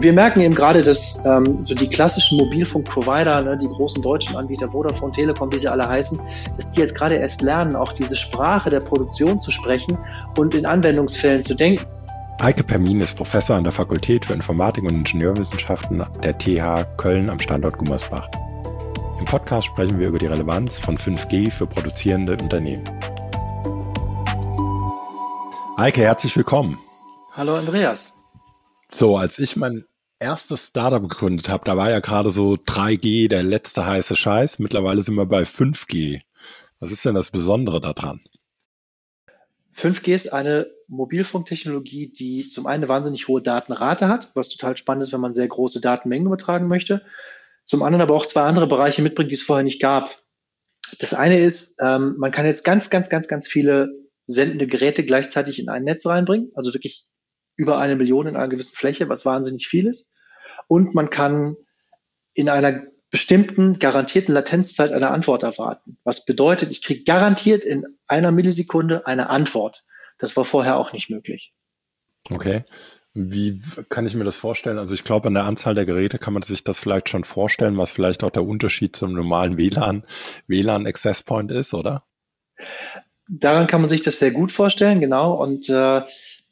Und wir merken eben gerade, dass ähm, so die klassischen Mobilfunkprovider, ne, die großen deutschen Anbieter, Vodafone, Telekom, wie sie alle heißen, dass die jetzt gerade erst lernen, auch diese Sprache der Produktion zu sprechen und in Anwendungsfällen zu denken. Eike Permin ist Professor an der Fakultät für Informatik und Ingenieurwissenschaften der TH Köln am Standort Gummersbach. Im Podcast sprechen wir über die Relevanz von 5G für produzierende Unternehmen. Eike, herzlich willkommen. Hallo Andreas. So, als ich mein erstes Startup gegründet habe, da war ja gerade so 3G der letzte heiße Scheiß. Mittlerweile sind wir bei 5G. Was ist denn das Besondere daran? 5G ist eine Mobilfunktechnologie, die zum einen eine wahnsinnig hohe Datenrate hat, was total spannend ist, wenn man sehr große Datenmengen übertragen möchte. Zum anderen aber auch zwei andere Bereiche mitbringt, die es vorher nicht gab. Das eine ist, ähm, man kann jetzt ganz, ganz, ganz, ganz viele sendende Geräte gleichzeitig in ein Netz reinbringen, also wirklich über eine Million in einer gewissen Fläche, was wahnsinnig viel ist. Und man kann in einer bestimmten garantierten Latenzzeit eine Antwort erwarten. Was bedeutet, ich kriege garantiert in einer Millisekunde eine Antwort. Das war vorher auch nicht möglich. Okay. Wie kann ich mir das vorstellen? Also ich glaube, an der Anzahl der Geräte kann man sich das vielleicht schon vorstellen, was vielleicht auch der Unterschied zum normalen WLAN, WLAN Access Point ist, oder? Daran kann man sich das sehr gut vorstellen, genau. Und äh,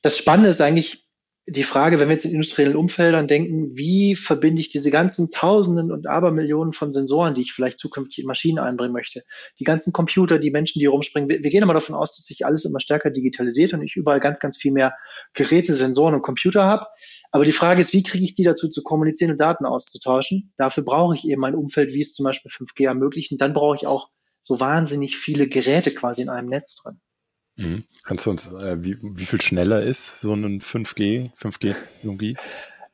das Spannende ist eigentlich die Frage, wenn wir jetzt in industriellen Umfeldern denken, wie verbinde ich diese ganzen Tausenden und Abermillionen von Sensoren, die ich vielleicht zukünftig in Maschinen einbringen möchte, die ganzen Computer, die Menschen, die rumspringen. Wir, wir gehen immer davon aus, dass sich alles immer stärker digitalisiert und ich überall ganz, ganz viel mehr Geräte, Sensoren und Computer habe. Aber die Frage ist, wie kriege ich die dazu zu kommunizieren und Daten auszutauschen? Dafür brauche ich eben ein Umfeld, wie es zum Beispiel 5G ermöglicht. Und dann brauche ich auch so wahnsinnig viele Geräte quasi in einem Netz drin. Mhm. Kannst du uns, äh, wie, wie viel schneller ist so ein 5G, 5G-Technologie?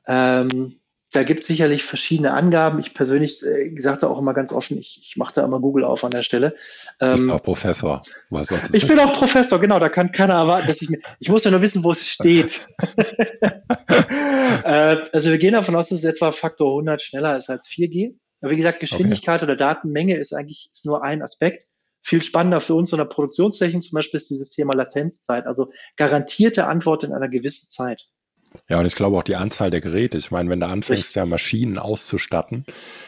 Ähm, da gibt es sicherlich verschiedene Angaben. Ich persönlich äh, sagte auch immer ganz offen, ich, ich mache da immer Google auf an der Stelle. Ähm, du bist auch Professor. ich bin auch Professor, genau. Da kann keiner erwarten, dass ich mir, ich muss ja nur wissen, wo es steht. äh, also wir gehen davon aus, dass es etwa Faktor 100 schneller ist als 4G. Aber wie gesagt, Geschwindigkeit okay. oder Datenmenge ist eigentlich ist nur ein Aspekt. Viel spannender für uns in der Produktionstechnik zum Beispiel ist dieses Thema Latenzzeit, also garantierte Antwort in einer gewissen Zeit. Ja, und ich glaube auch die Anzahl der Geräte. Ich meine, wenn du anfängst, ja Maschinen auszustatten,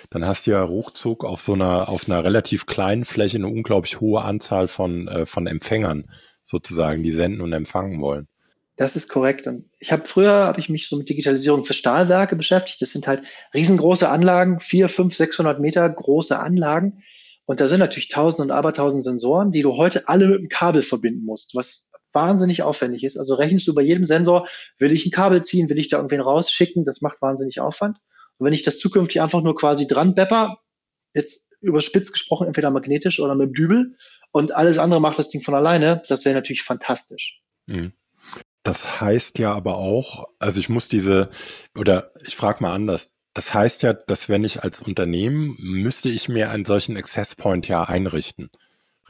dann hast du ja ruckzuck auf so einer, auf einer relativ kleinen Fläche eine unglaublich hohe Anzahl von, äh, von Empfängern sozusagen, die senden und empfangen wollen. Das ist korrekt. Und ich habe früher habe ich mich so mit Digitalisierung für Stahlwerke beschäftigt. Das sind halt riesengroße Anlagen, vier, fünf, 600 Meter große Anlagen. Und da sind natürlich tausend und abertausend Sensoren, die du heute alle mit einem Kabel verbinden musst, was wahnsinnig aufwendig ist. Also rechnest du bei jedem Sensor, will ich ein Kabel ziehen, will ich da irgendwen rausschicken, das macht wahnsinnig Aufwand. Und wenn ich das zukünftig einfach nur quasi dran bepper, jetzt überspitzt gesprochen, entweder magnetisch oder mit dem Dübel und alles andere macht das Ding von alleine, das wäre natürlich fantastisch. Mhm. Das heißt ja aber auch, also ich muss diese, oder ich frage mal anders, das heißt ja, dass wenn ich als Unternehmen müsste ich mir einen solchen Access Point ja einrichten.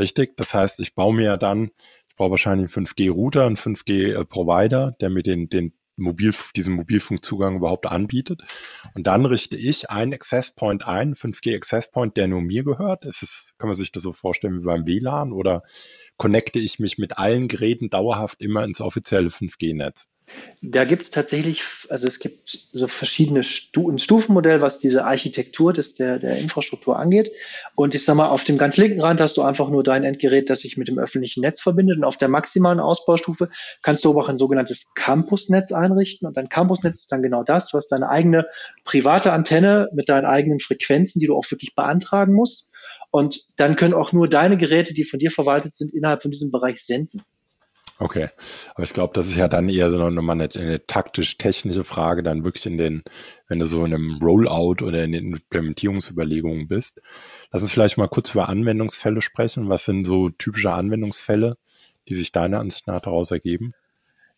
Richtig? Das heißt, ich baue mir dann, ich brauche wahrscheinlich einen 5G-Router, einen 5G-Provider, der mir den, den Mobil, diesen Mobilfunkzugang überhaupt anbietet. Und dann richte ich einen Access Point ein, 5G Access Point, der nur mir gehört. Ist es, kann man sich das so vorstellen wie beim WLAN oder connecte ich mich mit allen Geräten dauerhaft immer ins offizielle 5G-Netz? Da gibt es tatsächlich, also es gibt so verschiedene Stu ein Stufenmodell, was diese Architektur des, der, der Infrastruktur angeht. Und ich sag mal, auf dem ganz linken Rand hast du einfach nur dein Endgerät, das sich mit dem öffentlichen Netz verbindet. Und auf der maximalen Ausbaustufe kannst du auch ein sogenanntes Campusnetz einrichten. Und dein Campusnetz ist dann genau das. Du hast deine eigene private Antenne mit deinen eigenen Frequenzen, die du auch wirklich beantragen musst. Und dann können auch nur deine Geräte, die von dir verwaltet sind, innerhalb von diesem Bereich senden. Okay, aber ich glaube, das ist ja dann eher so nochmal eine, eine taktisch-technische Frage, dann wirklich in den, wenn du so in einem Rollout oder in den Implementierungsüberlegungen bist. Lass uns vielleicht mal kurz über Anwendungsfälle sprechen. Was sind so typische Anwendungsfälle, die sich deiner Ansicht nach daraus ergeben?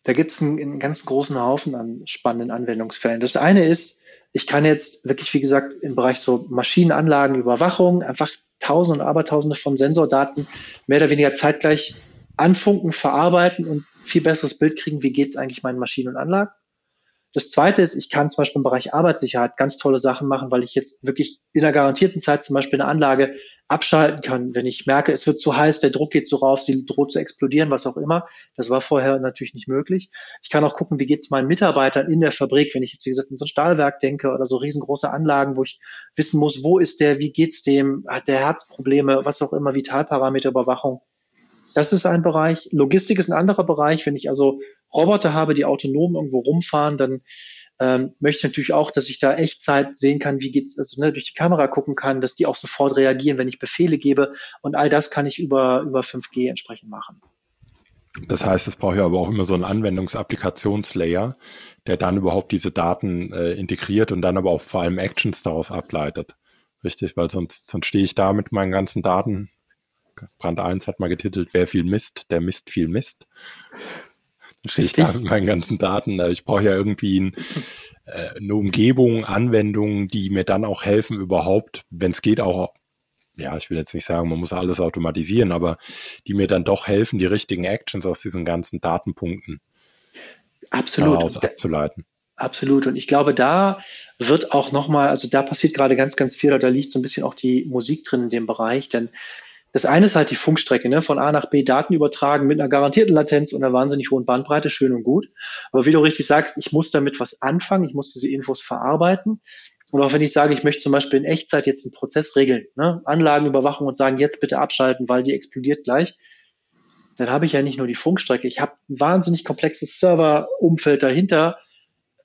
Da gibt es einen, einen ganz großen Haufen an spannenden Anwendungsfällen. Das eine ist, ich kann jetzt wirklich, wie gesagt, im Bereich so Maschinenanlagen, Überwachung einfach Tausende und Abertausende von Sensordaten mehr oder weniger zeitgleich anfunken, verarbeiten und viel besseres Bild kriegen, wie geht es eigentlich meinen Maschinen und Anlagen. Das zweite ist, ich kann zum Beispiel im Bereich Arbeitssicherheit ganz tolle Sachen machen, weil ich jetzt wirklich in einer garantierten Zeit zum Beispiel eine Anlage abschalten kann, wenn ich merke, es wird zu heiß, der Druck geht so rauf, sie droht zu explodieren, was auch immer. Das war vorher natürlich nicht möglich. Ich kann auch gucken, wie geht es meinen Mitarbeitern in der Fabrik, wenn ich jetzt, wie gesagt, in so ein Stahlwerk denke oder so riesengroße Anlagen, wo ich wissen muss, wo ist der, wie geht's dem, hat der Herzprobleme, was auch immer, Vitalparameterüberwachung. Das ist ein Bereich. Logistik ist ein anderer Bereich. Wenn ich also Roboter habe, die autonom irgendwo rumfahren, dann ähm, möchte ich natürlich auch, dass ich da Echtzeit sehen kann, wie geht's, also ne, durch die Kamera gucken kann, dass die auch sofort reagieren, wenn ich Befehle gebe. Und all das kann ich über, über 5G entsprechend machen. Das heißt, es braucht ja aber auch immer so einen Anwendungsappliktionslayer, der dann überhaupt diese Daten äh, integriert und dann aber auch vor allem Actions daraus ableitet. Richtig, weil sonst, sonst stehe ich da mit meinen ganzen Daten. Brand 1 hat mal getitelt, wer viel misst, der misst viel Mist. Dann stehe ich da mit meinen ganzen Daten. Ich brauche ja irgendwie ein, äh, eine Umgebung, Anwendungen, die mir dann auch helfen, überhaupt, wenn es geht, auch, ja, ich will jetzt nicht sagen, man muss alles automatisieren, aber die mir dann doch helfen, die richtigen Actions aus diesen ganzen Datenpunkten Absolut. daraus abzuleiten. Absolut. Und ich glaube, da wird auch nochmal, also da passiert gerade ganz, ganz viel, da liegt so ein bisschen auch die Musik drin in dem Bereich, denn das eine ist halt die Funkstrecke, ne? von A nach B Daten übertragen mit einer garantierten Latenz und einer wahnsinnig hohen Bandbreite, schön und gut. Aber wie du richtig sagst, ich muss damit was anfangen, ich muss diese Infos verarbeiten. Und auch wenn ich sage, ich möchte zum Beispiel in Echtzeit jetzt einen Prozess regeln, ne? Anlagenüberwachung und sagen, jetzt bitte abschalten, weil die explodiert gleich, dann habe ich ja nicht nur die Funkstrecke, ich habe ein wahnsinnig komplexes Serverumfeld dahinter,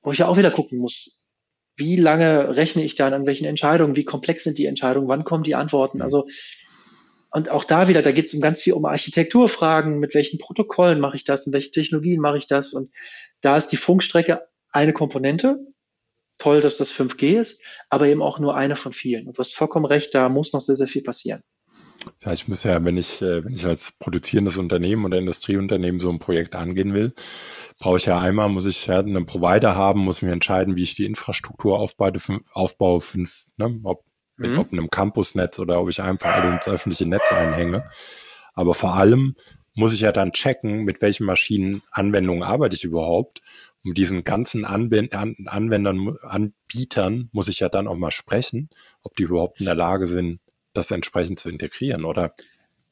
wo ich ja auch wieder gucken muss, wie lange rechne ich dann an welchen Entscheidungen, wie komplex sind die Entscheidungen, wann kommen die Antworten. Also und auch da wieder, da geht es um ganz viel um Architekturfragen, mit welchen Protokollen mache ich das, in welchen Technologien mache ich das. Und da ist die Funkstrecke eine Komponente. Toll, dass das 5G ist, aber eben auch nur eine von vielen. Und du hast vollkommen recht, da muss noch sehr, sehr viel passieren. Das heißt, ich muss ja, wenn ich, äh, wenn ich als produzierendes Unternehmen oder Industrieunternehmen so ein Projekt angehen will, brauche ich ja einmal, muss ich einen Provider haben, muss mir entscheiden, wie ich die Infrastruktur aufbaue, aufbaue fünf, ne, ob mit mhm. ob einem Campusnetz oder ob ich einfach alle ins öffentliche Netz einhänge. Aber vor allem muss ich ja dann checken, mit welchen Maschinen Anwendungen arbeite ich überhaupt. Um diesen ganzen Anwend An Anwendern, Anbietern muss ich ja dann auch mal sprechen, ob die überhaupt in der Lage sind, das entsprechend zu integrieren, oder?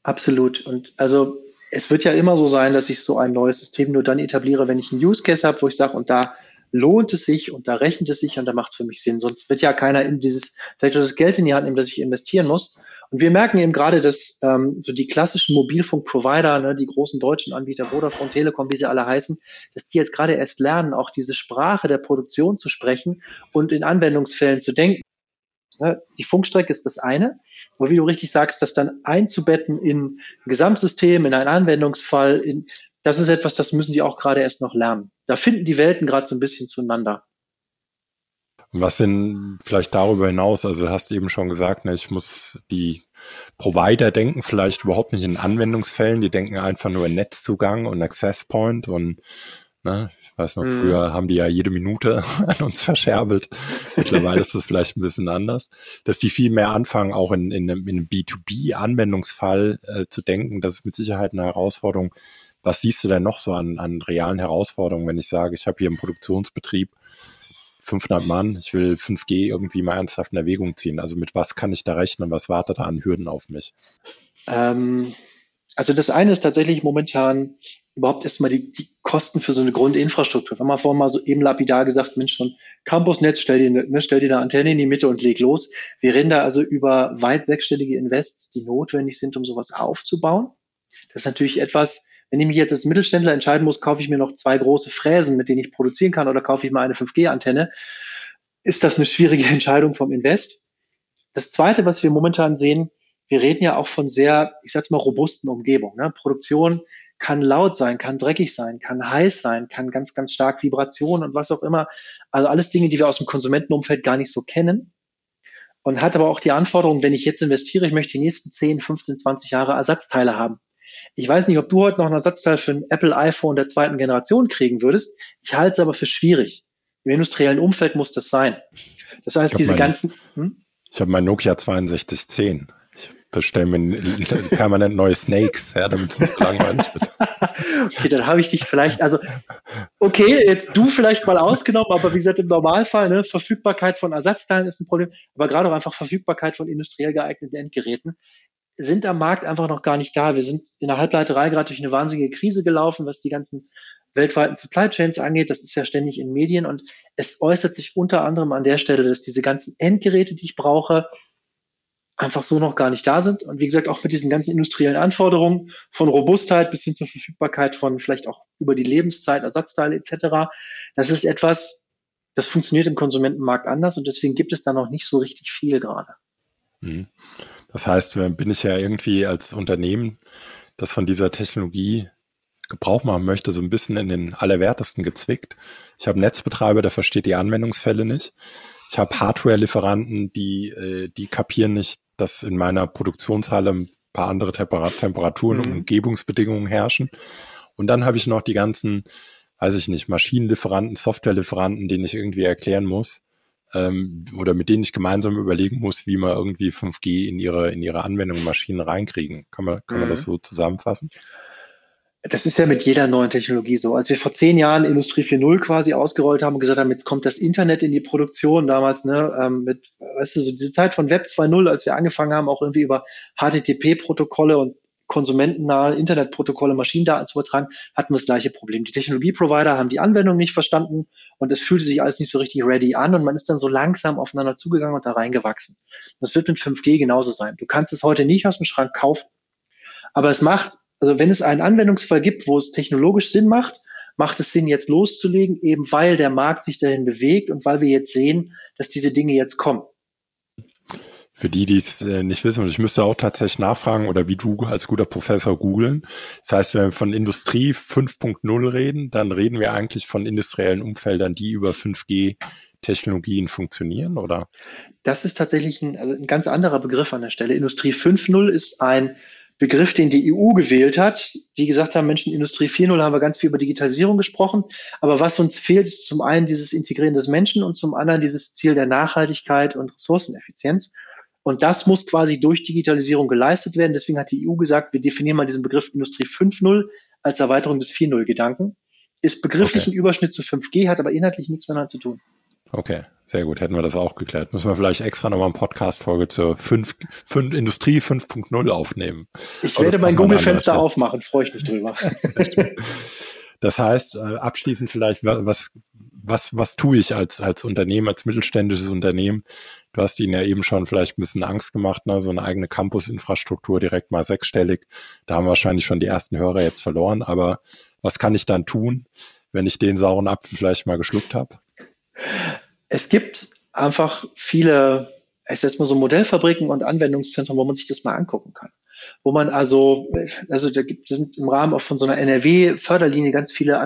Absolut. Und also es wird ja immer so sein, dass ich so ein neues System nur dann etabliere, wenn ich einen Use Case habe, wo ich sage, und da lohnt es sich und da rechnet es sich und da macht es für mich Sinn. Sonst wird ja keiner in dieses, vielleicht das Geld in die Hand nehmen, dass ich investieren muss. Und wir merken eben gerade, dass ähm, so die klassischen Mobilfunkprovider, ne, die großen deutschen Anbieter, Vodafone, Telekom, wie sie alle heißen, dass die jetzt gerade erst lernen, auch diese Sprache der Produktion zu sprechen und in Anwendungsfällen zu denken. Ne, die Funkstrecke ist das eine. Aber wie du richtig sagst, das dann einzubetten in ein Gesamtsystem, in einen Anwendungsfall, in, das ist etwas, das müssen die auch gerade erst noch lernen. Da finden die Welten gerade so ein bisschen zueinander. Was denn vielleicht darüber hinaus? Also du hast eben schon gesagt, ne, ich muss die Provider denken vielleicht überhaupt nicht in Anwendungsfällen, die denken einfach nur in Netzzugang und Access Point und ne, ich weiß noch, mhm. früher haben die ja jede Minute an uns verscherbelt. Mittlerweile ist das vielleicht ein bisschen anders. Dass die viel mehr anfangen, auch in, in einem, in einem B2B-Anwendungsfall äh, zu denken, das ist mit Sicherheit eine Herausforderung, was siehst du denn noch so an, an realen Herausforderungen, wenn ich sage, ich habe hier einen Produktionsbetrieb, 500 Mann, ich will 5G irgendwie mal ernsthaft in Erwägung ziehen. Also mit was kann ich da rechnen? Was wartet da an Hürden auf mich? Ähm, also das eine ist tatsächlich momentan überhaupt erstmal die, die Kosten für so eine Grundinfrastruktur. Wenn man vorhin mal so eben lapidar gesagt, Mensch, so ein Campusnetz, stell dir, ne, stell dir eine Antenne in die Mitte und leg los. Wir reden da also über weit sechsstellige Invests, die notwendig sind, um sowas aufzubauen. Das ist natürlich etwas, wenn ich mich jetzt als Mittelständler entscheiden muss, kaufe ich mir noch zwei große Fräsen, mit denen ich produzieren kann, oder kaufe ich mal eine 5G-Antenne, ist das eine schwierige Entscheidung vom Invest. Das Zweite, was wir momentan sehen, wir reden ja auch von sehr, ich sag's mal, robusten Umgebungen. Ne? Produktion kann laut sein, kann dreckig sein, kann heiß sein, kann ganz, ganz stark Vibrationen und was auch immer. Also alles Dinge, die wir aus dem Konsumentenumfeld gar nicht so kennen. Und hat aber auch die Anforderung, wenn ich jetzt investiere, ich möchte die nächsten 10, 15, 20 Jahre Ersatzteile haben. Ich weiß nicht, ob du heute noch ein Ersatzteil für ein Apple iPhone der zweiten Generation kriegen würdest. Ich halte es aber für schwierig. Im industriellen Umfeld muss das sein. Das heißt, diese mein, ganzen. Hm? Ich habe mein Nokia 6210. Ich bestelle mir permanent neue Snakes, ja, damit es nicht langweilig wird. okay, dann habe ich dich vielleicht, also, okay, jetzt du vielleicht mal ausgenommen, aber wie gesagt, im Normalfall, ne, Verfügbarkeit von Ersatzteilen ist ein Problem, aber gerade auch einfach Verfügbarkeit von industriell geeigneten Endgeräten sind am Markt einfach noch gar nicht da. Wir sind in der Halbleiterei gerade durch eine wahnsinnige Krise gelaufen, was die ganzen weltweiten Supply Chains angeht. Das ist ja ständig in Medien und es äußert sich unter anderem an der Stelle, dass diese ganzen Endgeräte, die ich brauche, einfach so noch gar nicht da sind. Und wie gesagt, auch mit diesen ganzen industriellen Anforderungen von Robustheit bis hin zur Verfügbarkeit von vielleicht auch über die Lebenszeit, Ersatzteile etc. Das ist etwas, das funktioniert im Konsumentenmarkt anders und deswegen gibt es da noch nicht so richtig viel gerade. Mhm. Das heißt, bin ich ja irgendwie als Unternehmen, das von dieser Technologie Gebrauch machen möchte, so ein bisschen in den Allerwertesten gezwickt. Ich habe Netzbetreiber, der versteht die Anwendungsfälle nicht. Ich habe Hardware-Lieferanten, die, äh, die kapieren nicht, dass in meiner Produktionshalle ein paar andere Temperaturen mhm. und Umgebungsbedingungen herrschen. Und dann habe ich noch die ganzen, weiß ich nicht, Maschinenlieferanten, Softwarelieferanten, denen ich irgendwie erklären muss, ähm, oder mit denen ich gemeinsam überlegen muss, wie man irgendwie 5G in ihre, in ihre Anwendung Maschinen reinkriegen. Kann man, kann man das mhm. so zusammenfassen? Das ist ja mit jeder neuen Technologie so. Als wir vor zehn Jahren Industrie 4.0 quasi ausgerollt haben und gesagt haben, jetzt kommt das Internet in die Produktion damals, ne, ähm, mit, weißt du, so diese Zeit von Web 2.0, als wir angefangen haben, auch irgendwie über HTTP-Protokolle und konsumentennahe Internetprotokolle, Maschinendaten zu übertragen, hatten wir das gleiche Problem. Die Technologieprovider haben die Anwendung nicht verstanden und es fühlte sich alles nicht so richtig ready an und man ist dann so langsam aufeinander zugegangen und da reingewachsen. Das wird mit 5G genauso sein. Du kannst es heute nicht aus dem Schrank kaufen, aber es macht also wenn es einen Anwendungsfall gibt, wo es technologisch Sinn macht, macht es Sinn, jetzt loszulegen, eben weil der Markt sich dahin bewegt und weil wir jetzt sehen, dass diese Dinge jetzt kommen. Für die, die es äh, nicht wissen, und ich müsste auch tatsächlich nachfragen oder wie du als guter Professor googeln. Das heißt, wenn wir von Industrie 5.0 reden, dann reden wir eigentlich von industriellen Umfeldern, die über 5G Technologien funktionieren, oder? Das ist tatsächlich ein, also ein ganz anderer Begriff an der Stelle. Industrie 5.0 ist ein Begriff, den die EU gewählt hat, die gesagt haben, Menschen, Industrie 4.0 haben wir ganz viel über Digitalisierung gesprochen. Aber was uns fehlt, ist zum einen dieses Integrieren des Menschen und zum anderen dieses Ziel der Nachhaltigkeit und Ressourceneffizienz. Und das muss quasi durch Digitalisierung geleistet werden. Deswegen hat die EU gesagt, wir definieren mal diesen Begriff Industrie 5.0 als Erweiterung des 4.0 Gedanken. Ist begrifflich okay. ein Überschnitt zu 5G, hat aber inhaltlich nichts miteinander zu tun. Okay, sehr gut. Hätten wir das auch geklärt. Müssen wir vielleicht extra nochmal eine Podcast-Folge zur 5, 5, Industrie 5.0 aufnehmen. Ich werde mein Google-Fenster aufmachen, freue ich mich drüber. das heißt, äh, abschließend vielleicht, was, was, was tue ich als, als Unternehmen, als mittelständisches Unternehmen? Du hast ihnen ja eben schon vielleicht ein bisschen Angst gemacht, ne? so eine eigene Campus-Infrastruktur direkt mal sechsstellig. Da haben wahrscheinlich schon die ersten Hörer jetzt verloren. Aber was kann ich dann tun, wenn ich den sauren Apfel vielleicht mal geschluckt habe? Es gibt einfach viele, ich sag mal so Modellfabriken und Anwendungszentren, wo man sich das mal angucken kann. Wo man also, also da gibt, sind im Rahmen auch von so einer NRW-Förderlinie ganz viele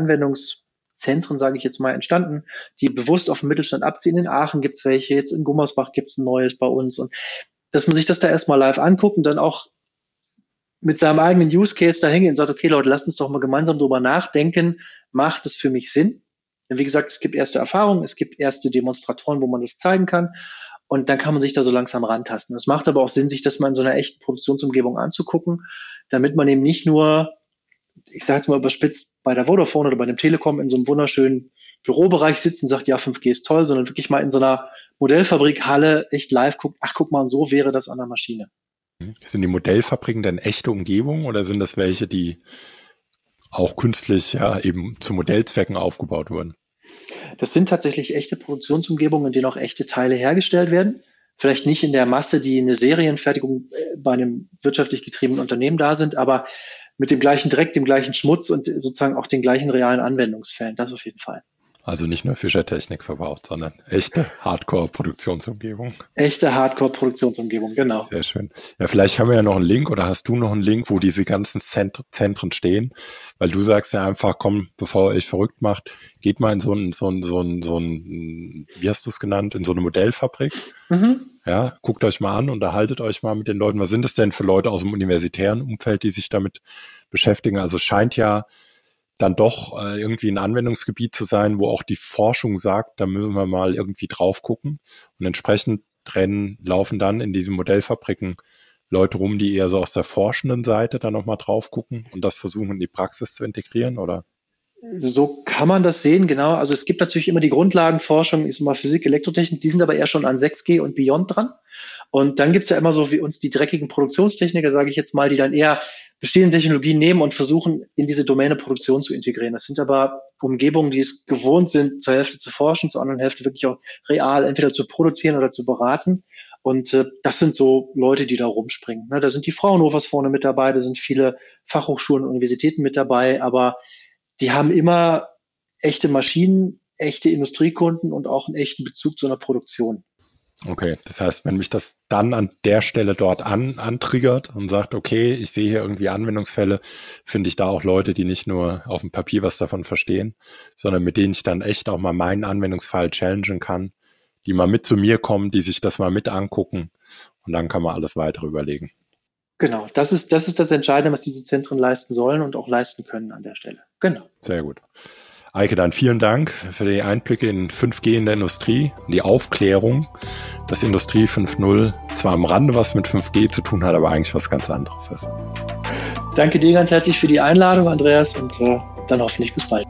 Anwendungszentren, sage ich jetzt mal, entstanden, die bewusst auf den Mittelstand abziehen. In Aachen gibt's welche, jetzt in Gummersbach gibt's ein neues bei uns. Und dass man sich das da erstmal live anguckt und dann auch mit seinem eigenen Use Case da hingehen und sagt, okay Leute, lasst uns doch mal gemeinsam drüber nachdenken, macht es für mich Sinn? Denn wie gesagt, es gibt erste Erfahrungen, es gibt erste Demonstratoren, wo man das zeigen kann. Und dann kann man sich da so langsam rantasten. Es macht aber auch Sinn, sich das mal in so einer echten Produktionsumgebung anzugucken, damit man eben nicht nur, ich sage jetzt mal überspitzt, bei der Vodafone oder bei dem Telekom in so einem wunderschönen Bürobereich sitzt und sagt, ja, 5G ist toll, sondern wirklich mal in so einer Modellfabrikhalle echt live guckt, ach guck mal, so wäre das an der Maschine. Sind die Modellfabriken denn echte Umgebungen oder sind das welche, die auch künstlich ja eben zu Modellzwecken aufgebaut wurden. Das sind tatsächlich echte Produktionsumgebungen, in denen auch echte Teile hergestellt werden. Vielleicht nicht in der Masse, die eine Serienfertigung äh, bei einem wirtschaftlich getriebenen Unternehmen da sind, aber mit dem gleichen Dreck, dem gleichen Schmutz und sozusagen auch den gleichen realen Anwendungsfällen. Das auf jeden Fall. Also nicht nur Fischertechnik verbaut, sondern echte Hardcore-Produktionsumgebung. Echte Hardcore-Produktionsumgebung, genau. Sehr schön. Ja, vielleicht haben wir ja noch einen Link oder hast du noch einen Link, wo diese ganzen Zentren stehen? Weil du sagst ja einfach, komm, bevor ihr euch verrückt macht, geht mal in so ein, so ein, so ein, so ein, wie hast du es genannt, in so eine Modellfabrik. Mhm. Ja, guckt euch mal an, unterhaltet euch mal mit den Leuten. Was sind das denn für Leute aus dem universitären Umfeld, die sich damit beschäftigen? Also es scheint ja dann doch äh, irgendwie ein Anwendungsgebiet zu sein, wo auch die Forschung sagt, da müssen wir mal irgendwie drauf gucken. Und entsprechend trennen, laufen dann in diesen Modellfabriken Leute rum, die eher so aus der forschenden Seite dann nochmal drauf gucken und das versuchen in die Praxis zu integrieren, oder? So kann man das sehen, genau. Also es gibt natürlich immer die Grundlagenforschung, ist immer Physik, Elektrotechnik, die sind aber eher schon an 6G und Beyond dran. Und dann gibt's ja immer so wie uns die dreckigen Produktionstechniker, sage ich jetzt mal, die dann eher bestehende Technologien nehmen und versuchen, in diese Domäne Produktion zu integrieren. Das sind aber Umgebungen, die es gewohnt sind, zur Hälfte zu forschen, zur anderen Hälfte wirklich auch real entweder zu produzieren oder zu beraten. Und äh, das sind so Leute, die da rumspringen. Ne, da sind die Fraunhofers vorne mit dabei, da sind viele Fachhochschulen und Universitäten mit dabei, aber die haben immer echte Maschinen, echte Industriekunden und auch einen echten Bezug zu einer Produktion. Okay, das heißt, wenn mich das dann an der Stelle dort an, antriggert und sagt, okay, ich sehe hier irgendwie Anwendungsfälle, finde ich da auch Leute, die nicht nur auf dem Papier was davon verstehen, sondern mit denen ich dann echt auch mal meinen Anwendungsfall challengen kann, die mal mit zu mir kommen, die sich das mal mit angucken und dann kann man alles weitere überlegen. Genau, das ist, das ist das Entscheidende, was diese Zentren leisten sollen und auch leisten können an der Stelle. Genau. Sehr gut. Eike, dann vielen Dank für die Einblicke in 5G in der Industrie, die Aufklärung, dass Industrie 5.0 zwar am Rande was mit 5G zu tun hat, aber eigentlich was ganz anderes ist. Danke dir ganz herzlich für die Einladung, Andreas, und äh, dann hoffentlich bis bald.